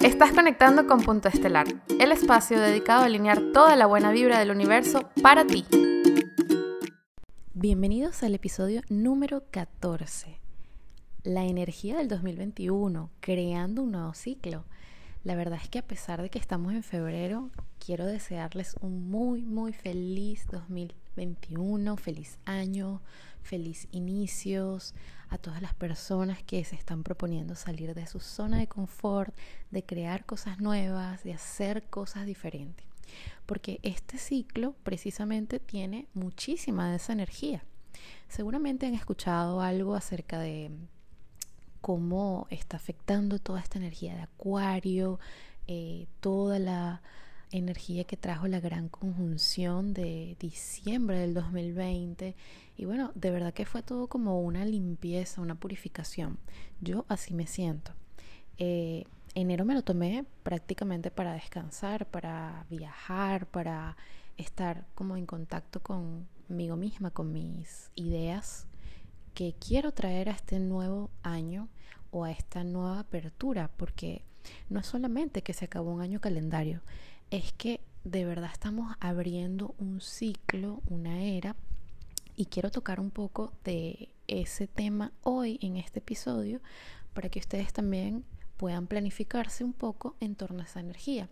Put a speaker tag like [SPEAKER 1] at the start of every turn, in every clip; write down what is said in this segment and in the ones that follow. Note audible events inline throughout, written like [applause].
[SPEAKER 1] Estás conectando con Punto Estelar, el espacio dedicado a alinear toda la buena vibra del universo para ti. Bienvenidos al episodio número 14. La energía del 2021, creando un nuevo ciclo. La verdad es que a pesar de que estamos en febrero, quiero desearles un muy, muy feliz 2021, feliz año, feliz inicios a todas las personas que se están proponiendo salir de su zona de confort, de crear cosas nuevas, de hacer cosas diferentes. Porque este ciclo precisamente tiene muchísima de esa energía. Seguramente han escuchado algo acerca de cómo está afectando toda esta energía de Acuario, eh, toda la energía que trajo la gran conjunción de diciembre del 2020. Y bueno, de verdad que fue todo como una limpieza, una purificación. Yo así me siento. Eh, enero me lo tomé prácticamente para descansar, para viajar, para estar como en contacto conmigo misma, con mis ideas que quiero traer a este nuevo año o a esta nueva apertura, porque no es solamente que se acabó un año calendario, es que de verdad estamos abriendo un ciclo, una era, y quiero tocar un poco de ese tema hoy en este episodio para que ustedes también puedan planificarse un poco en torno a esa energía.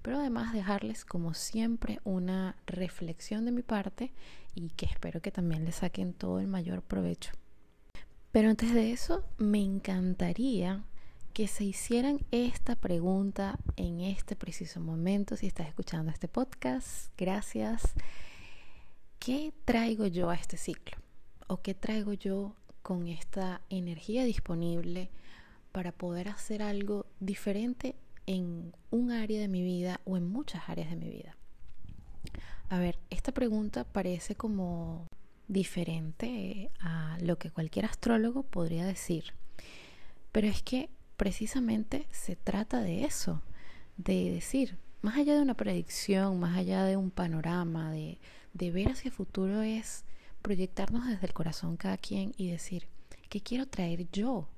[SPEAKER 1] Pero además dejarles como siempre una reflexión de mi parte y que espero que también les saquen todo el mayor provecho. Pero antes de eso, me encantaría que se hicieran esta pregunta en este preciso momento, si estás escuchando este podcast. Gracias. ¿Qué traigo yo a este ciclo? ¿O qué traigo yo con esta energía disponible para poder hacer algo diferente en un área de mi vida o en muchas áreas de mi vida? A ver, esta pregunta parece como diferente a lo que cualquier astrólogo podría decir, pero es que precisamente se trata de eso, de decir, más allá de una predicción, más allá de un panorama, de, de ver hacia el futuro es proyectarnos desde el corazón cada quien y decir, ¿qué quiero traer yo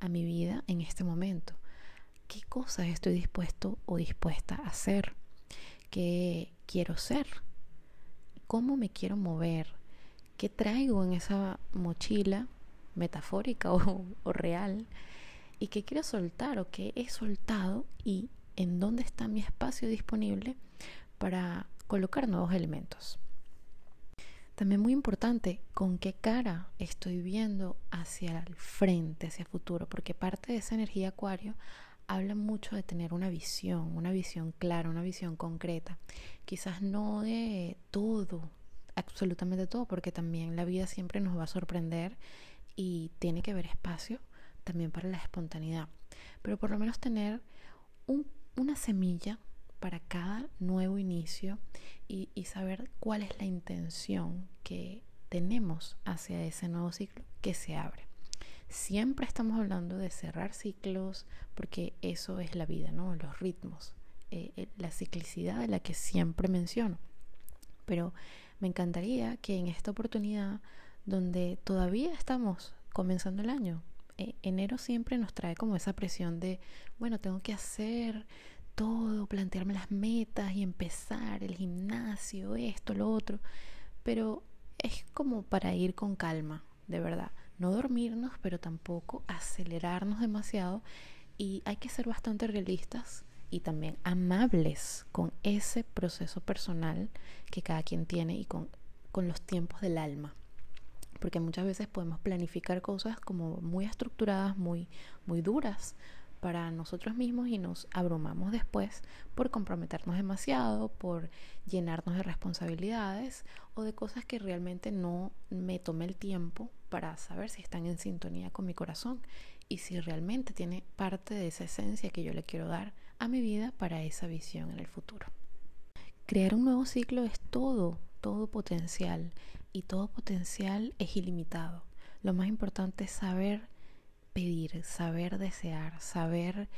[SPEAKER 1] a mi vida en este momento? ¿Qué cosas estoy dispuesto o dispuesta a hacer? ¿Qué quiero ser? ¿Cómo me quiero mover? ¿Qué traigo en esa mochila metafórica [laughs] o, real? y qué quiero soltar o qué he soltado y en dónde está mi espacio disponible para colocar nuevos elementos. También muy importante, con qué cara estoy viendo hacia el frente, hacia el futuro, porque parte de esa energía acuario habla mucho de tener una visión, una visión clara, una visión concreta. Quizás no de todo, absolutamente todo, porque también la vida siempre nos va a sorprender y tiene que haber espacio también para la espontaneidad, pero por lo menos tener una semilla para cada nuevo inicio y, saber cuál es la intención que tenemos hacia ese nuevo ciclo que se abre. Siempre estamos hablando de cerrar ciclos porque eso es la vida, ¿no? Los ritmos, eh, eh, la ciclicidad de la que siempre menciono. Pero me encantaría que en esta oportunidad, donde todavía estamos comenzando el año, e, enero siempre nos trae como esa presión de, bueno, tengo que hacer todo, plantearme las metas y empezar el gimnasio, esto, lo otro, pero es como para ir con calma, de verdad, no dormirnos, pero tampoco acelerarnos demasiado. Y hay que ser bastante realistas y también amables con ese proceso personal que cada quien tiene y con, con los tiempos del alma. Porque muchas veces podemos planificar cosas como muy estructuradas, muy, muy duras para nosotros mismos y nos abrumamos después por comprometernos demasiado, por llenarnos de responsabilidades o de cosas que realmente no me tomé el tiempo para saber si están en sintonía con mi corazón y si realmente tiene parte de esa esencia que yo le quiero dar a mi vida para esa visión en el futuro. Crear un nuevo ciclo es todo, todo potencial y todo potencial es ilimitado. Lo más importante es saber pedir, saber desear, saber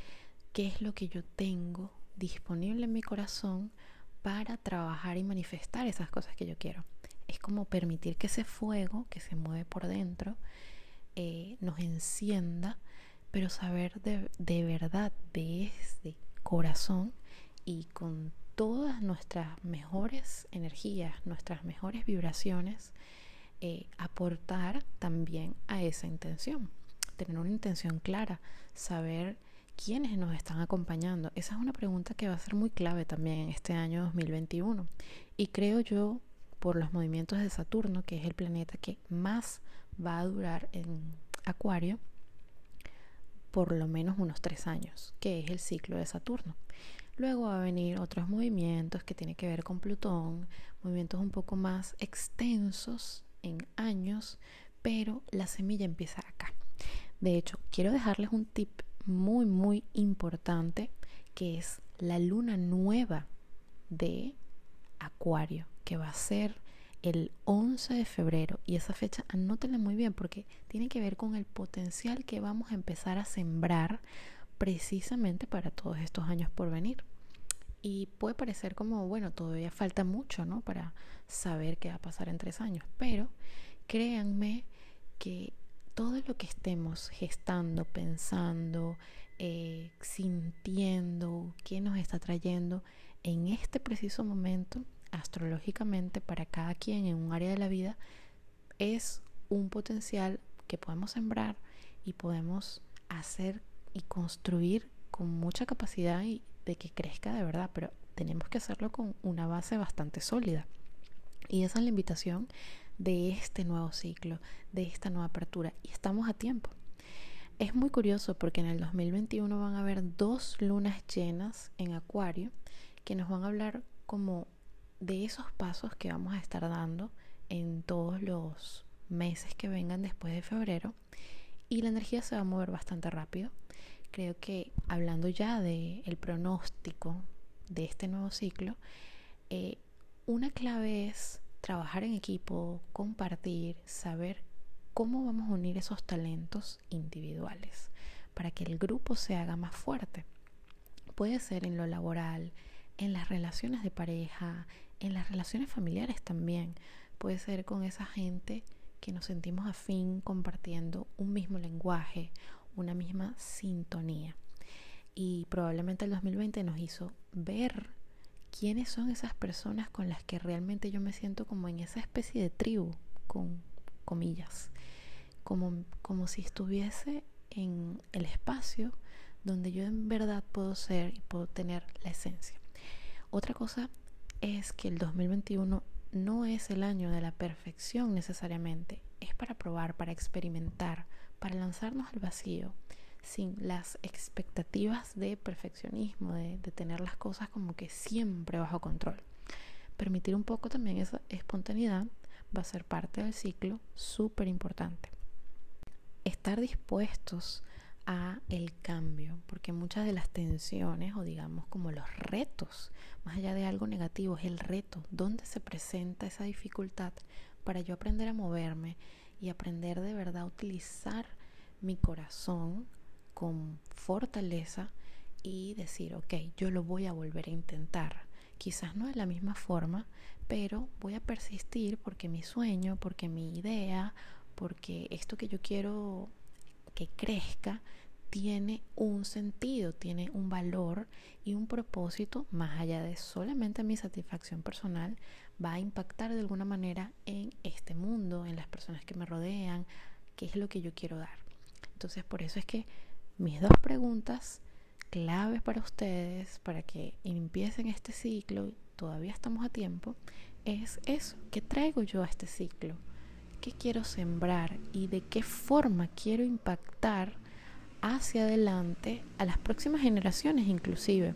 [SPEAKER 1] qué es lo que yo tengo disponible en mi corazón para trabajar y manifestar esas cosas que yo quiero. Es como permitir que ese fuego que se mueve por dentro eh, nos encienda pero saber de, de verdad, desde corazón y con todas nuestras mejores energías, nuestras mejores vibraciones, eh, aportar también a esa intención. Tener una intención clara, saber quiénes nos están acompañando. Esa es una pregunta que va a ser muy clave también en este año 2021. Y creo yo, por los movimientos de Saturno, que es el planeta que más va a durar en Acuario, por lo menos unos tres años, que es el ciclo de Saturno. Luego va a venir otros movimientos que tienen que ver con Plutón, movimientos un poco más extensos en años, pero la semilla empieza acá. De hecho, quiero dejarles un tip muy, muy importante que es la luna nueva de Acuario, que va a ser el 11 de febrero. Y esa fecha anótenla muy bien porque tiene que ver con el potencial que vamos a empezar a sembrar precisamente para todos estos años por venir. Y puede parecer como, bueno, todavía falta mucho, ¿no? Para saber qué va a pasar en tres años. Pero créanme que todo lo que estemos gestando, pensando, eh, sintiendo, qué nos está trayendo en este preciso momento, astrológicamente, para cada quien en un área de la vida, es un potencial que podemos sembrar y podemos hacer y construir con mucha capacidad y de que crezca de verdad, pero tenemos que hacerlo con una base bastante sólida. Y esa es la invitación de este nuevo ciclo, de esta nueva apertura. Y estamos a tiempo. Es muy curioso porque en el 2021 van a haber dos lunas llenas en Acuario que nos van a hablar como de esos pasos que vamos a estar dando en todos los meses que vengan después de febrero. Y la energía se va a mover bastante rápido creo que hablando ya del el pronóstico de este nuevo ciclo, eh, una clave es trabajar en equipo, compartir, saber cómo vamos a unir esos talentos individuales para que el grupo se haga más fuerte. Puede ser en lo laboral, en las relaciones de pareja, en las relaciones familiares también. Puede ser con esa gente que nos sentimos afín compartiendo un mismo lenguaje, una misma sintonía. Y probablemente el 2020 nos hizo ver quiénes son esas personas con las que realmente yo me siento como en esa especie de tribu, con comillas, como, como si estuviese en el espacio donde yo en verdad puedo ser y puedo tener la esencia. Otra cosa es que el 2021 no es el año de la perfección necesariamente, es para probar, para experimentar, para lanzarnos al vacío sin las expectativas de perfeccionismo, de, tener las cosas como que siempre bajo control. Permitir un poco también esa espontaneidad va a ser parte del ciclo súper importante. Estar dispuestos a el cambio, porque muchas de las tensiones o digamos como los retos, más allá de algo negativo, es el reto, dónde se presenta esa dificultad para yo aprender a moverme y aprender de verdad a utilizar mi corazón con fortaleza y decir, ok, yo lo voy a volver a intentar. Quizás no de la misma forma, pero voy a persistir porque mi sueño, porque mi idea, porque esto que yo quiero que crezca, tiene un sentido, tiene un valor y un propósito más allá de solamente mi satisfacción personal, va a impactar de alguna manera en este mundo, en las personas que me rodean, qué es lo que yo quiero dar. Entonces por eso es que mis dos preguntas claves para ustedes, para que empiecen este ciclo, todavía estamos a tiempo, es eso, ¿qué traigo yo a este ciclo? ¿Qué quiero sembrar y de qué forma quiero impactar hacia adelante a las próximas generaciones inclusive,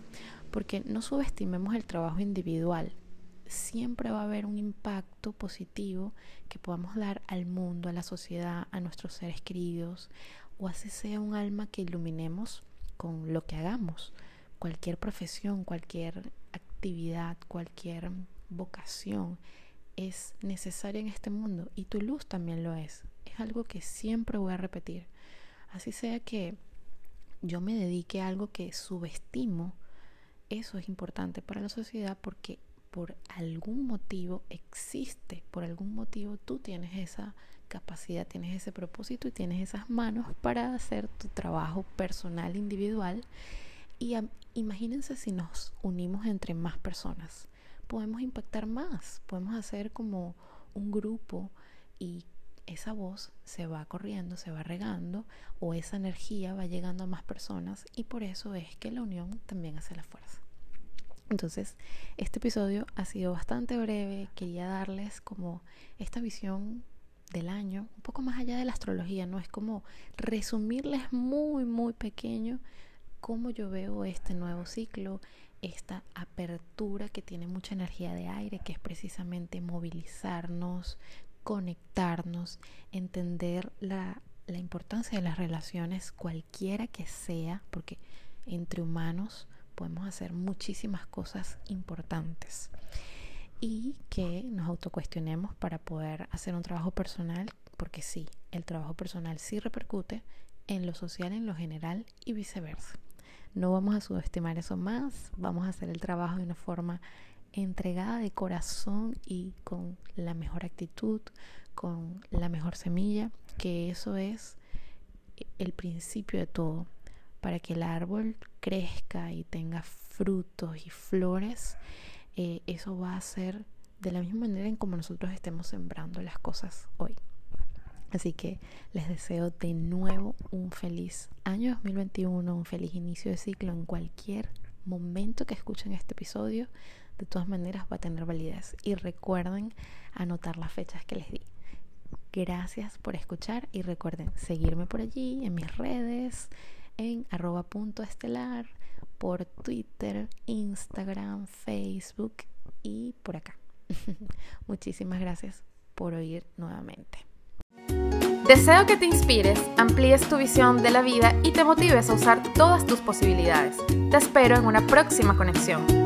[SPEAKER 1] porque no subestimemos el trabajo individual. Siempre va a haber un impacto positivo que podamos dar al mundo, a la sociedad, a nuestros seres queridos, o así sea un alma que iluminemos con lo que hagamos. Cualquier profesión, cualquier actividad, cualquier vocación es necesaria en este mundo y tu luz también lo es. Es algo que siempre voy a repetir. Así sea que yo me dedique a algo que subestimo, eso es importante para la sociedad porque por algún motivo existe, por algún motivo tú tienes esa capacidad, tienes ese propósito y tienes esas manos para hacer tu trabajo personal, individual. Y imagínense si nos unimos entre más personas, podemos impactar más, podemos hacer como un grupo y esa voz se va corriendo, se va regando o esa energía va llegando a más personas y por eso es que la unión también hace la fuerza. Entonces, este episodio ha sido bastante breve, quería darles como esta visión del año, un poco más allá de la astrología, no es como resumirles muy, muy pequeño cómo yo veo este nuevo ciclo, esta apertura que tiene mucha energía de aire, que es precisamente movilizarnos, conectarnos, entender la, la importancia de las relaciones, cualquiera que sea, porque entre humanos podemos hacer muchísimas cosas importantes y que nos autocuestionemos para poder hacer un trabajo personal, porque sí, el trabajo personal sí repercute en lo social, en lo general y viceversa. No vamos a subestimar eso más, vamos a hacer el trabajo de una forma entregada de corazón y con la mejor actitud, con la mejor semilla, que eso es el principio de todo. Para que el árbol crezca y tenga frutos y flores, eh, eso va a ser de la misma manera en como nosotros estemos sembrando las cosas hoy. Así que les deseo de nuevo un feliz año 2021, un feliz inicio de ciclo en cualquier momento que escuchen este episodio de todas maneras va a tener validez. Y recuerden anotar las fechas que les di. Gracias por escuchar y recuerden seguirme por allí en mis redes, en arroba punto estelar, por Twitter, Instagram, Facebook y por acá. [laughs] Muchísimas gracias por oír nuevamente.
[SPEAKER 2] Deseo que te inspires, amplíes tu visión de la vida y te motives a usar todas tus posibilidades. Te espero en una próxima conexión.